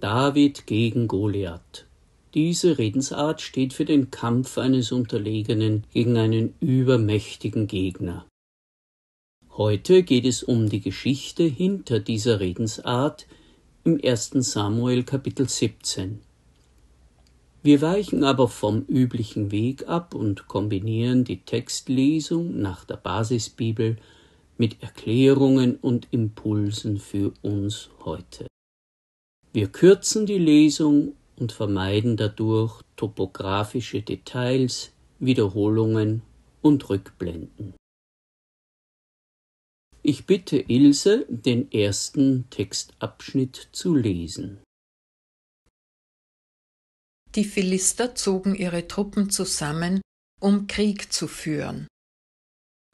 David gegen Goliath. Diese Redensart steht für den Kampf eines Unterlegenen gegen einen übermächtigen Gegner. Heute geht es um die Geschichte hinter dieser Redensart im 1. Samuel Kapitel 17. Wir weichen aber vom üblichen Weg ab und kombinieren die Textlesung nach der Basisbibel mit Erklärungen und Impulsen für uns heute. Wir kürzen die Lesung und vermeiden dadurch topografische Details, Wiederholungen und Rückblenden. Ich bitte Ilse, den ersten Textabschnitt zu lesen. Die Philister zogen ihre Truppen zusammen, um Krieg zu führen.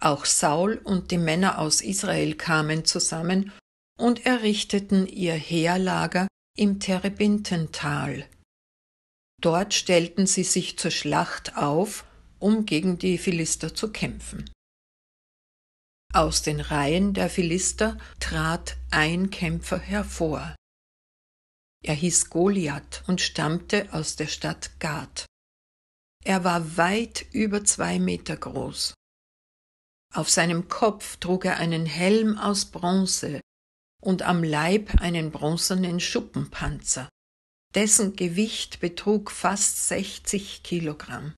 Auch Saul und die Männer aus Israel kamen zusammen und errichteten ihr Heerlager im Terebintental. Dort stellten sie sich zur Schlacht auf, um gegen die Philister zu kämpfen. Aus den Reihen der Philister trat ein Kämpfer hervor. Er hieß Goliath und stammte aus der Stadt Gath. Er war weit über zwei Meter groß. Auf seinem Kopf trug er einen Helm aus Bronze und am Leib einen bronzenen Schuppenpanzer. Dessen Gewicht betrug fast 60 Kilogramm.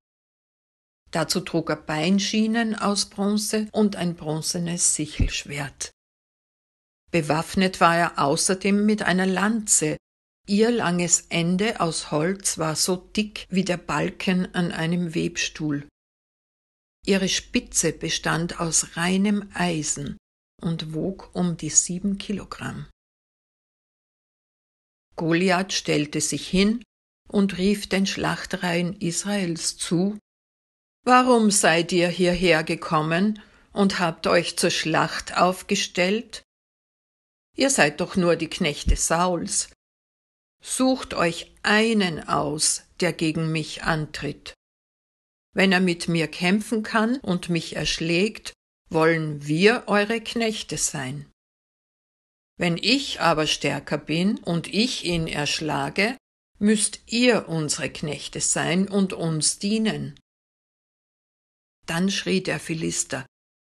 Dazu trug er Beinschienen aus Bronze und ein bronzenes Sichelschwert. Bewaffnet war er außerdem mit einer Lanze, Ihr langes Ende aus Holz war so dick wie der Balken an einem Webstuhl. Ihre Spitze bestand aus reinem Eisen und wog um die sieben Kilogramm. Goliath stellte sich hin und rief den Schlachtreihen Israels zu Warum seid ihr hierher gekommen und habt euch zur Schlacht aufgestellt? Ihr seid doch nur die Knechte Sauls, Sucht euch einen aus, der gegen mich antritt. Wenn er mit mir kämpfen kann und mich erschlägt, wollen wir eure Knechte sein. Wenn ich aber stärker bin und ich ihn erschlage, müsst ihr unsere Knechte sein und uns dienen. Dann schrie der Philister,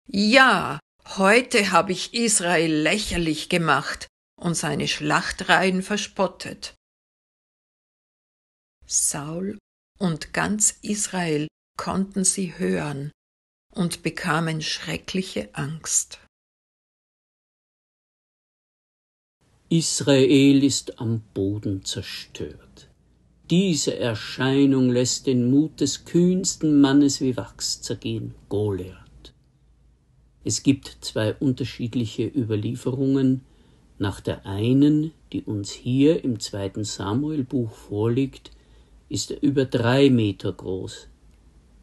Ja, heute habe ich Israel lächerlich gemacht und seine Schlachtreihen verspottet. Saul und ganz Israel konnten sie hören und bekamen schreckliche Angst. Israel ist am Boden zerstört. Diese Erscheinung lässt den Mut des kühnsten Mannes wie Wachs zergehen, Goliath. Es gibt zwei unterschiedliche Überlieferungen. Nach der einen, die uns hier im zweiten Samuelbuch vorliegt, ist er über drei Meter groß.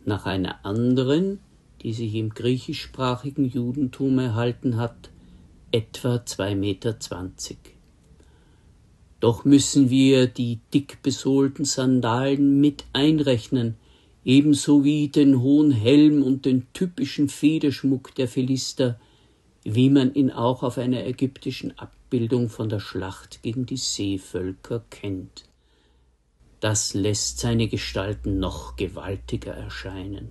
Nach einer anderen, die sich im griechischsprachigen Judentum erhalten hat, etwa zwei Meter zwanzig. Doch müssen wir die dick besohlten Sandalen mit einrechnen, ebenso wie den hohen Helm und den typischen Federschmuck der Philister, wie man ihn auch auf einer ägyptischen Abbildung von der Schlacht gegen die Seevölker kennt das lässt seine Gestalten noch gewaltiger erscheinen.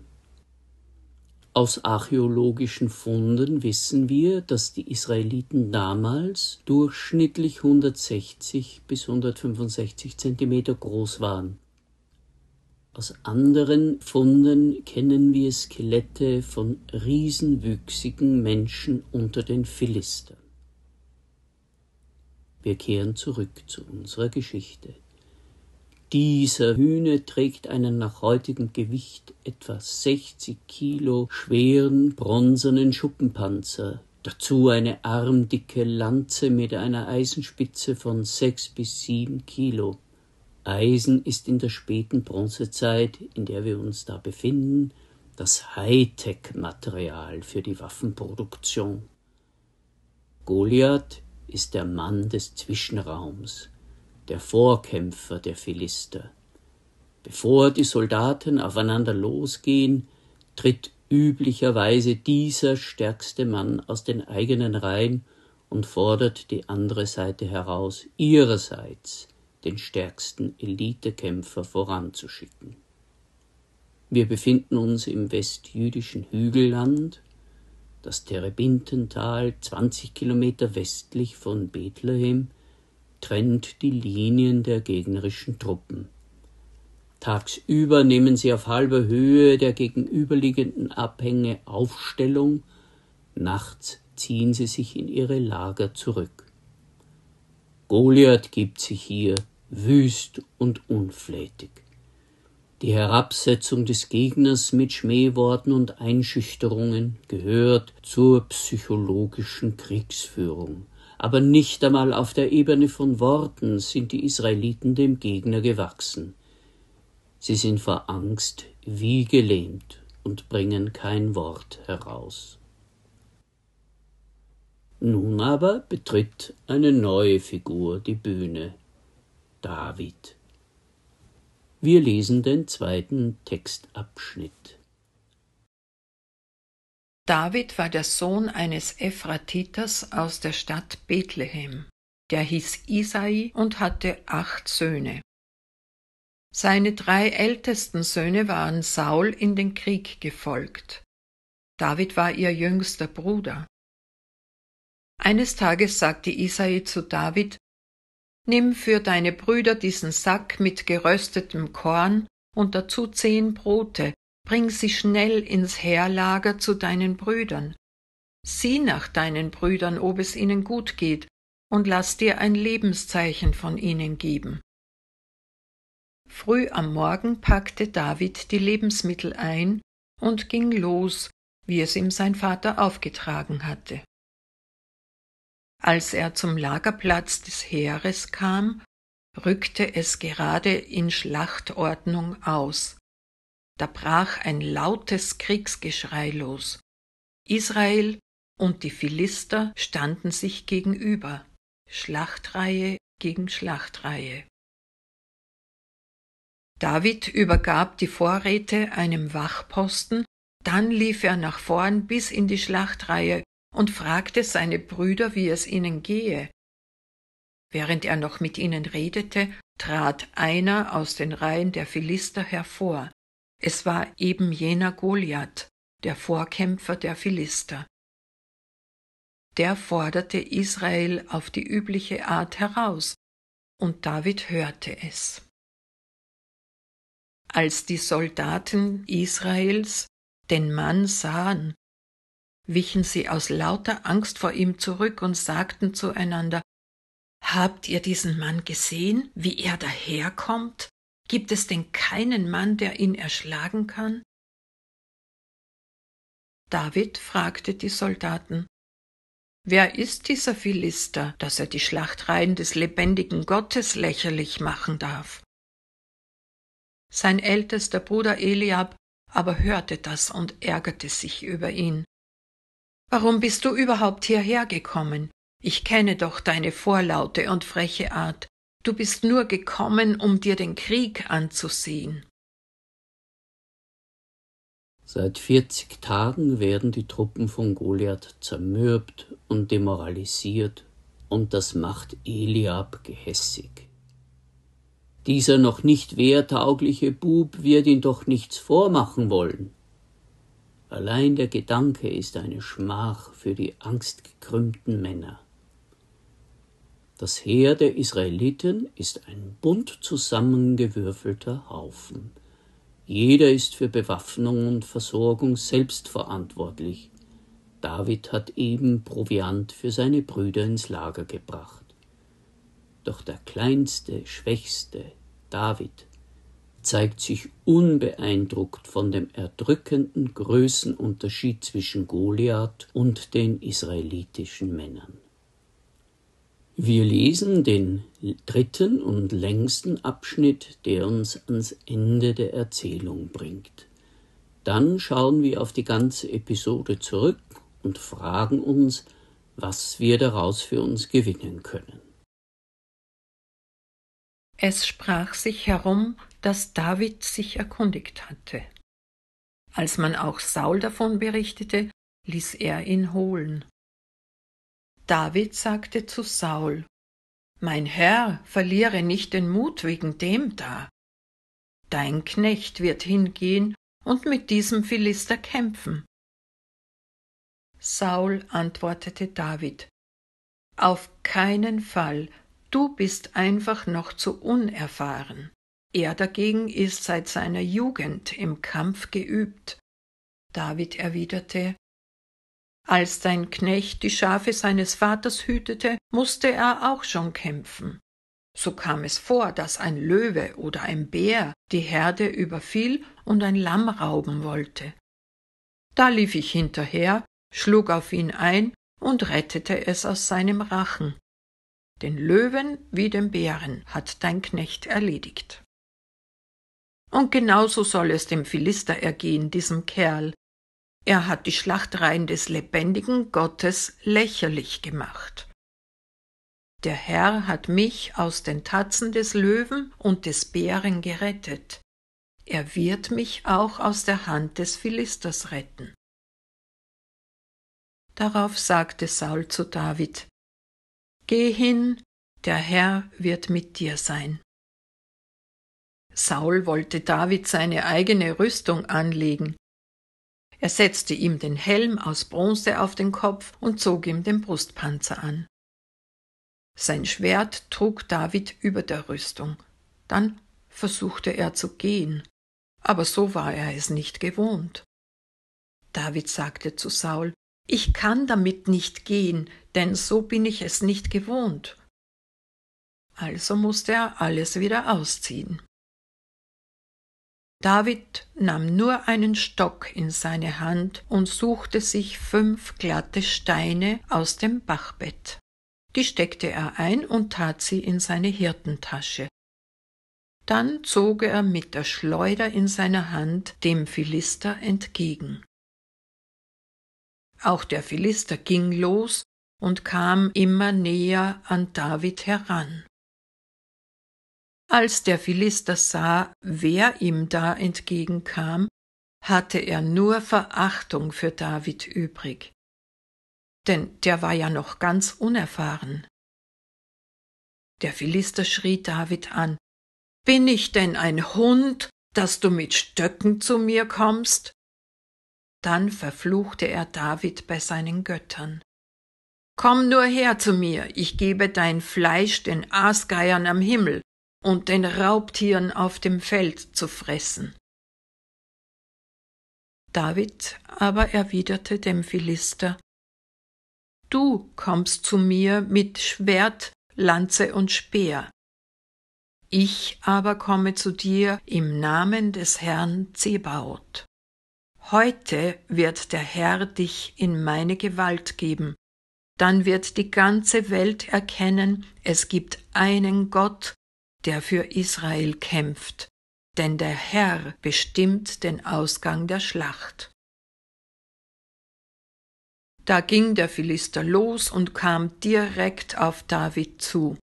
Aus archäologischen Funden wissen wir, dass die Israeliten damals durchschnittlich 160 bis 165 Zentimeter groß waren. Aus anderen Funden kennen wir Skelette von riesenwüchsigen Menschen unter den Philistern. Wir kehren zurück zu unserer Geschichte. Dieser Hühne trägt einen nach heutigem Gewicht etwa 60 Kilo schweren bronzenen Schuppenpanzer, dazu eine armdicke Lanze mit einer Eisenspitze von sechs bis sieben Kilo. Eisen ist in der späten Bronzezeit, in der wir uns da befinden, das Hightech-Material für die Waffenproduktion. Goliath ist der Mann des Zwischenraums, der Vorkämpfer der Philister. Bevor die Soldaten aufeinander losgehen, tritt üblicherweise dieser stärkste Mann aus den eigenen Reihen und fordert die andere Seite heraus, ihrerseits den stärksten Elitekämpfer voranzuschicken. Wir befinden uns im westjüdischen Hügelland, das Terebintental, 20 Kilometer westlich von Bethlehem, trennt die Linien der gegnerischen Truppen. Tagsüber nehmen sie auf halber Höhe der gegenüberliegenden Abhänge Aufstellung, nachts ziehen sie sich in ihre Lager zurück. Goliath gibt sich hier wüst und unflätig. Die Herabsetzung des Gegners mit Schmähworten und Einschüchterungen gehört zur psychologischen Kriegsführung. Aber nicht einmal auf der Ebene von Worten sind die Israeliten dem Gegner gewachsen. Sie sind vor Angst wie gelähmt und bringen kein Wort heraus. Nun aber betritt eine neue Figur die Bühne David. Wir lesen den zweiten Textabschnitt. David war der Sohn eines Ephratiters aus der Stadt Bethlehem. Der hieß Isai und hatte acht Söhne. Seine drei ältesten Söhne waren Saul in den Krieg gefolgt. David war ihr jüngster Bruder. Eines Tages sagte Isai zu David, Nimm für deine Brüder diesen Sack mit geröstetem Korn und dazu zehn Brote, bring sie schnell ins Heerlager zu deinen Brüdern. Sieh nach deinen Brüdern, ob es ihnen gut geht, und lass dir ein Lebenszeichen von ihnen geben. Früh am Morgen packte David die Lebensmittel ein und ging los, wie es ihm sein Vater aufgetragen hatte. Als er zum Lagerplatz des Heeres kam, rückte es gerade in Schlachtordnung aus. Da brach ein lautes Kriegsgeschrei los. Israel und die Philister standen sich gegenüber, Schlachtreihe gegen Schlachtreihe. David übergab die Vorräte einem Wachposten, dann lief er nach vorn bis in die Schlachtreihe und fragte seine Brüder, wie es ihnen gehe. Während er noch mit ihnen redete, trat einer aus den Reihen der Philister hervor. Es war eben jener Goliath, der Vorkämpfer der Philister. Der forderte Israel auf die übliche Art heraus, und David hörte es. Als die Soldaten Israels den Mann sahen, wichen sie aus lauter Angst vor ihm zurück und sagten zueinander Habt ihr diesen Mann gesehen, wie er daherkommt? Gibt es denn keinen Mann, der ihn erschlagen kann? David fragte die Soldaten Wer ist dieser Philister, dass er die Schlachtreihen des lebendigen Gottes lächerlich machen darf? Sein ältester Bruder Eliab aber hörte das und ärgerte sich über ihn. Warum bist du überhaupt hierher gekommen? Ich kenne doch deine vorlaute und freche Art. Du bist nur gekommen, um dir den Krieg anzusehen. Seit vierzig Tagen werden die Truppen von Goliath zermürbt und demoralisiert, und das macht Eliab gehässig. Dieser noch nicht wehrtaugliche Bub wird ihn doch nichts vormachen wollen. Allein der Gedanke ist eine Schmach für die angstgekrümmten Männer. Das Heer der Israeliten ist ein bunt zusammengewürfelter Haufen. Jeder ist für Bewaffnung und Versorgung selbst verantwortlich. David hat eben Proviant für seine Brüder ins Lager gebracht. Doch der kleinste, schwächste, David, zeigt sich unbeeindruckt von dem erdrückenden Größenunterschied zwischen Goliath und den israelitischen Männern. Wir lesen den dritten und längsten Abschnitt, der uns ans Ende der Erzählung bringt. Dann schauen wir auf die ganze Episode zurück und fragen uns, was wir daraus für uns gewinnen können. Es sprach sich herum, dass David sich erkundigt hatte. Als man auch Saul davon berichtete, ließ er ihn holen. David sagte zu Saul, Mein Herr, verliere nicht den Mut wegen dem da. Dein Knecht wird hingehen und mit diesem Philister kämpfen. Saul antwortete David Auf keinen Fall, du bist einfach noch zu unerfahren. Er dagegen ist seit seiner Jugend im Kampf geübt. David erwiderte Als dein Knecht die Schafe seines Vaters hütete, musste er auch schon kämpfen. So kam es vor, dass ein Löwe oder ein Bär die Herde überfiel und ein Lamm rauben wollte. Da lief ich hinterher, schlug auf ihn ein und rettete es aus seinem Rachen. Den Löwen wie den Bären hat dein Knecht erledigt. Und genauso soll es dem Philister ergehen, diesem Kerl. Er hat die Schlachtreihen des lebendigen Gottes lächerlich gemacht. Der Herr hat mich aus den Tatzen des Löwen und des Bären gerettet. Er wird mich auch aus der Hand des Philisters retten. Darauf sagte Saul zu David, Geh hin, der Herr wird mit dir sein. Saul wollte David seine eigene Rüstung anlegen. Er setzte ihm den Helm aus Bronze auf den Kopf und zog ihm den Brustpanzer an. Sein Schwert trug David über der Rüstung. Dann versuchte er zu gehen, aber so war er es nicht gewohnt. David sagte zu Saul, Ich kann damit nicht gehen, denn so bin ich es nicht gewohnt. Also musste er alles wieder ausziehen. David nahm nur einen Stock in seine Hand und suchte sich fünf glatte Steine aus dem Bachbett. Die steckte er ein und tat sie in seine Hirtentasche. Dann zog er mit der Schleuder in seiner Hand dem Philister entgegen. Auch der Philister ging los und kam immer näher an David heran. Als der Philister sah, wer ihm da entgegenkam, hatte er nur Verachtung für David übrig denn der war ja noch ganz unerfahren. Der Philister schrie David an Bin ich denn ein Hund, dass du mit Stöcken zu mir kommst? Dann verfluchte er David bei seinen Göttern. Komm nur her zu mir, ich gebe dein Fleisch den Aasgeiern am Himmel und den Raubtieren auf dem Feld zu fressen. David aber erwiderte dem Philister Du kommst zu mir mit Schwert, Lanze und Speer. Ich aber komme zu dir im Namen des Herrn Zebaoth. Heute wird der Herr dich in meine Gewalt geben, dann wird die ganze Welt erkennen, es gibt einen Gott, der für Israel kämpft, denn der Herr bestimmt den Ausgang der Schlacht. Da ging der Philister los und kam direkt auf David zu.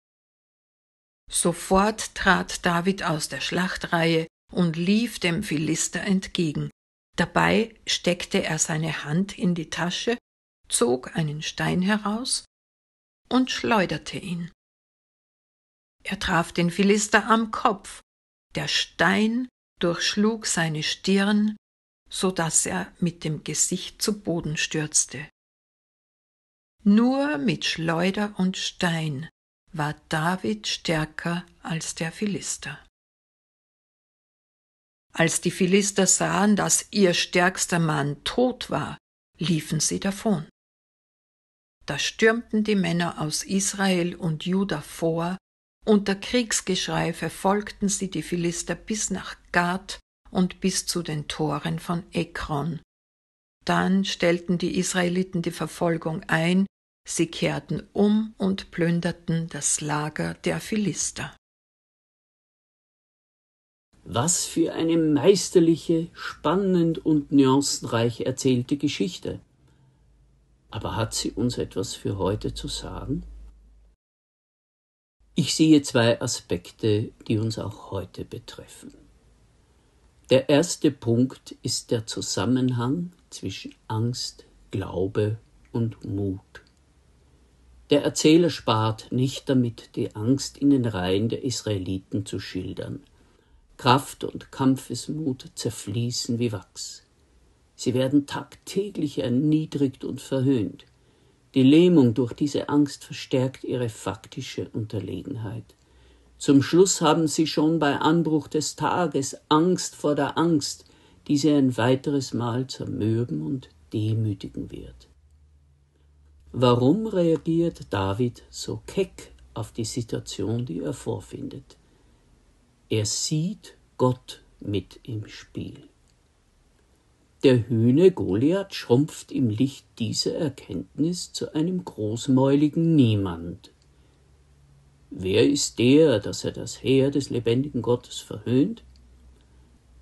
Sofort trat David aus der Schlachtreihe und lief dem Philister entgegen. Dabei steckte er seine Hand in die Tasche, zog einen Stein heraus und schleuderte ihn. Er traf den Philister am Kopf. Der Stein durchschlug seine Stirn, so dass er mit dem Gesicht zu Boden stürzte. Nur mit Schleuder und Stein war David stärker als der Philister. Als die Philister sahen, dass ihr stärkster Mann tot war, liefen sie davon. Da stürmten die Männer aus Israel und Juda vor, unter Kriegsgeschrei verfolgten sie die Philister bis nach Gad und bis zu den Toren von Ekron. Dann stellten die Israeliten die Verfolgung ein Sie kehrten um und plünderten das Lager der Philister. Was für eine meisterliche, spannend und nuancenreich erzählte Geschichte. Aber hat sie uns etwas für heute zu sagen? Ich sehe zwei Aspekte, die uns auch heute betreffen. Der erste Punkt ist der Zusammenhang zwischen Angst, Glaube und Mut. Der Erzähler spart nicht damit, die Angst in den Reihen der Israeliten zu schildern. Kraft und Kampfesmut zerfließen wie Wachs. Sie werden tagtäglich erniedrigt und verhöhnt. Die Lähmung durch diese Angst verstärkt ihre faktische Unterlegenheit. Zum Schluss haben sie schon bei Anbruch des Tages Angst vor der Angst, die sie ein weiteres Mal zermürben und demütigen wird. Warum reagiert David so keck auf die Situation, die er vorfindet? Er sieht Gott mit im Spiel. Der Hühne Goliath schrumpft im Licht dieser Erkenntnis zu einem großmäuligen Niemand. Wer ist der, dass er das Heer des lebendigen Gottes verhöhnt?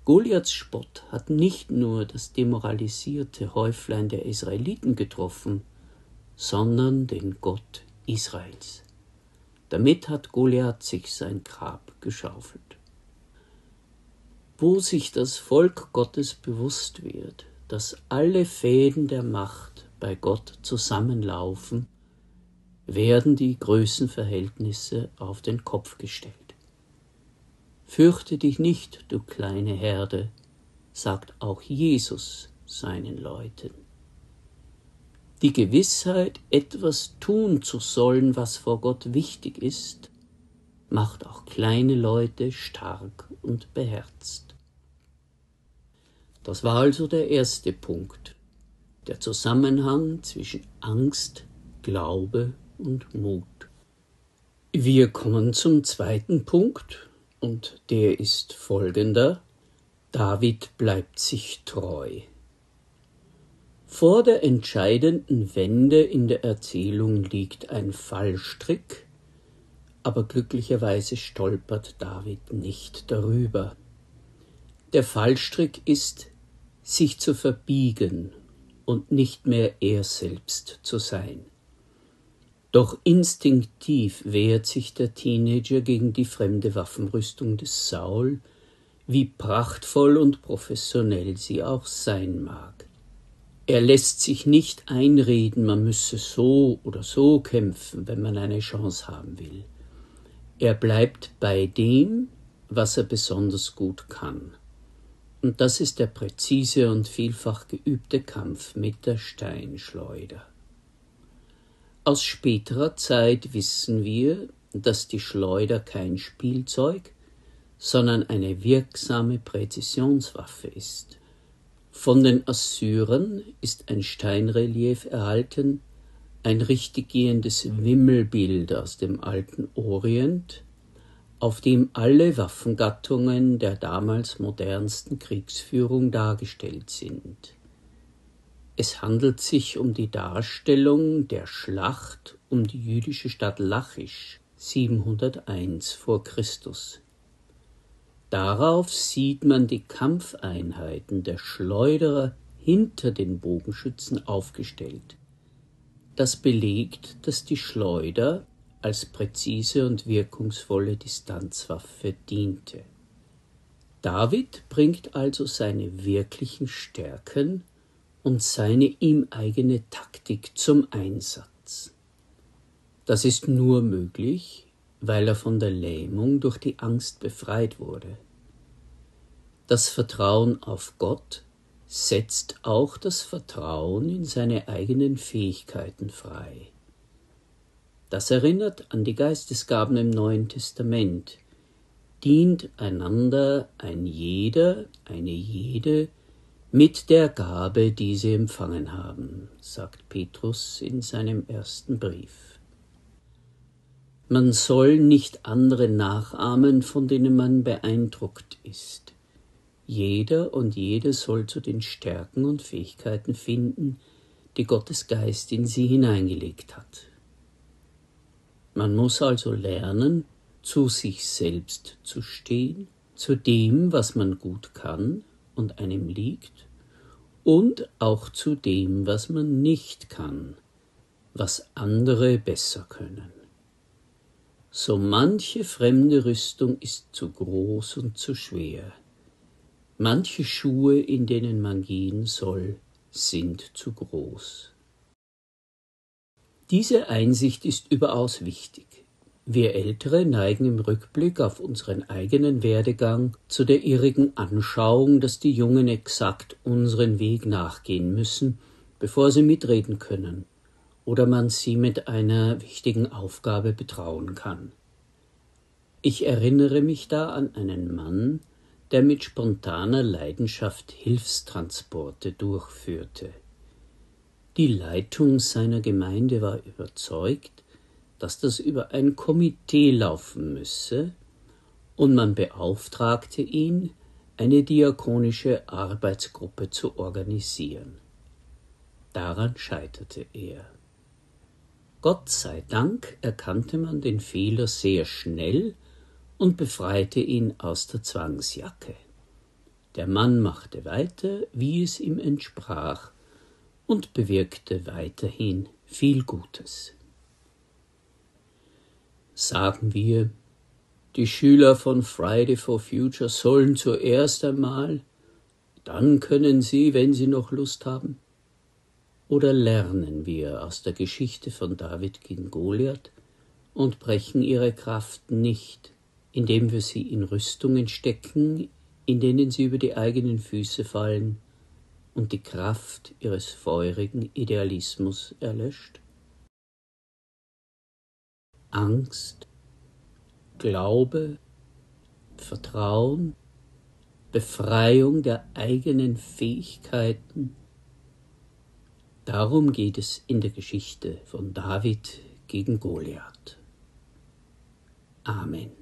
Goliaths Spott hat nicht nur das demoralisierte Häuflein der Israeliten getroffen, sondern den Gott Israels. Damit hat Goliath sich sein Grab geschaufelt. Wo sich das Volk Gottes bewusst wird, dass alle Fäden der Macht bei Gott zusammenlaufen, werden die Größenverhältnisse auf den Kopf gestellt. Fürchte dich nicht, du kleine Herde, sagt auch Jesus seinen Leuten die Gewissheit, etwas tun zu sollen, was vor Gott wichtig ist, macht auch kleine Leute stark und beherzt. Das war also der erste Punkt, der Zusammenhang zwischen Angst, Glaube und Mut. Wir kommen zum zweiten Punkt, und der ist folgender. David bleibt sich treu. Vor der entscheidenden Wende in der Erzählung liegt ein Fallstrick, aber glücklicherweise stolpert David nicht darüber. Der Fallstrick ist, sich zu verbiegen und nicht mehr er selbst zu sein. Doch instinktiv wehrt sich der Teenager gegen die fremde Waffenrüstung des Saul, wie prachtvoll und professionell sie auch sein mag. Er lässt sich nicht einreden, man müsse so oder so kämpfen, wenn man eine Chance haben will. Er bleibt bei dem, was er besonders gut kann. Und das ist der präzise und vielfach geübte Kampf mit der Steinschleuder. Aus späterer Zeit wissen wir, dass die Schleuder kein Spielzeug, sondern eine wirksame Präzisionswaffe ist. Von den Assyrern ist ein Steinrelief erhalten, ein richtiggehendes Wimmelbild aus dem alten Orient, auf dem alle Waffengattungen der damals modernsten Kriegsführung dargestellt sind. Es handelt sich um die Darstellung der Schlacht um die jüdische Stadt Lachisch 701 vor Christus. Darauf sieht man die Kampfeinheiten der Schleuderer hinter den Bogenschützen aufgestellt. Das belegt, dass die Schleuder als präzise und wirkungsvolle Distanzwaffe diente. David bringt also seine wirklichen Stärken und seine ihm eigene Taktik zum Einsatz. Das ist nur möglich, weil er von der Lähmung durch die Angst befreit wurde. Das Vertrauen auf Gott setzt auch das Vertrauen in seine eigenen Fähigkeiten frei. Das erinnert an die Geistesgaben im Neuen Testament, dient einander ein jeder, eine jede, mit der Gabe, die sie empfangen haben, sagt Petrus in seinem ersten Brief. Man soll nicht andere nachahmen, von denen man beeindruckt ist. Jeder und jede soll zu den Stärken und Fähigkeiten finden, die Gottes Geist in sie hineingelegt hat. Man muss also lernen, zu sich selbst zu stehen, zu dem, was man gut kann und einem liegt, und auch zu dem, was man nicht kann, was andere besser können. So manche fremde Rüstung ist zu groß und zu schwer. Manche Schuhe, in denen man gehen soll, sind zu groß. Diese Einsicht ist überaus wichtig. Wir Ältere neigen im Rückblick auf unseren eigenen Werdegang zu der irrigen Anschauung, dass die Jungen exakt unseren Weg nachgehen müssen, bevor sie mitreden können oder man sie mit einer wichtigen Aufgabe betrauen kann. Ich erinnere mich da an einen Mann, der mit spontaner Leidenschaft Hilfstransporte durchführte. Die Leitung seiner Gemeinde war überzeugt, dass das über ein Komitee laufen müsse, und man beauftragte ihn, eine diakonische Arbeitsgruppe zu organisieren. Daran scheiterte er. Gott sei Dank erkannte man den Fehler sehr schnell und befreite ihn aus der Zwangsjacke. Der Mann machte weiter, wie es ihm entsprach, und bewirkte weiterhin viel Gutes. Sagen wir, die Schüler von Friday for Future sollen zuerst einmal, dann können sie, wenn sie noch Lust haben. Oder lernen wir aus der Geschichte von David gegen Goliath und brechen ihre Kraft nicht, indem wir sie in Rüstungen stecken, in denen sie über die eigenen Füße fallen und die Kraft ihres feurigen Idealismus erlöscht? Angst, Glaube, Vertrauen, Befreiung der eigenen Fähigkeiten. Darum geht es in der Geschichte von David gegen Goliath. Amen.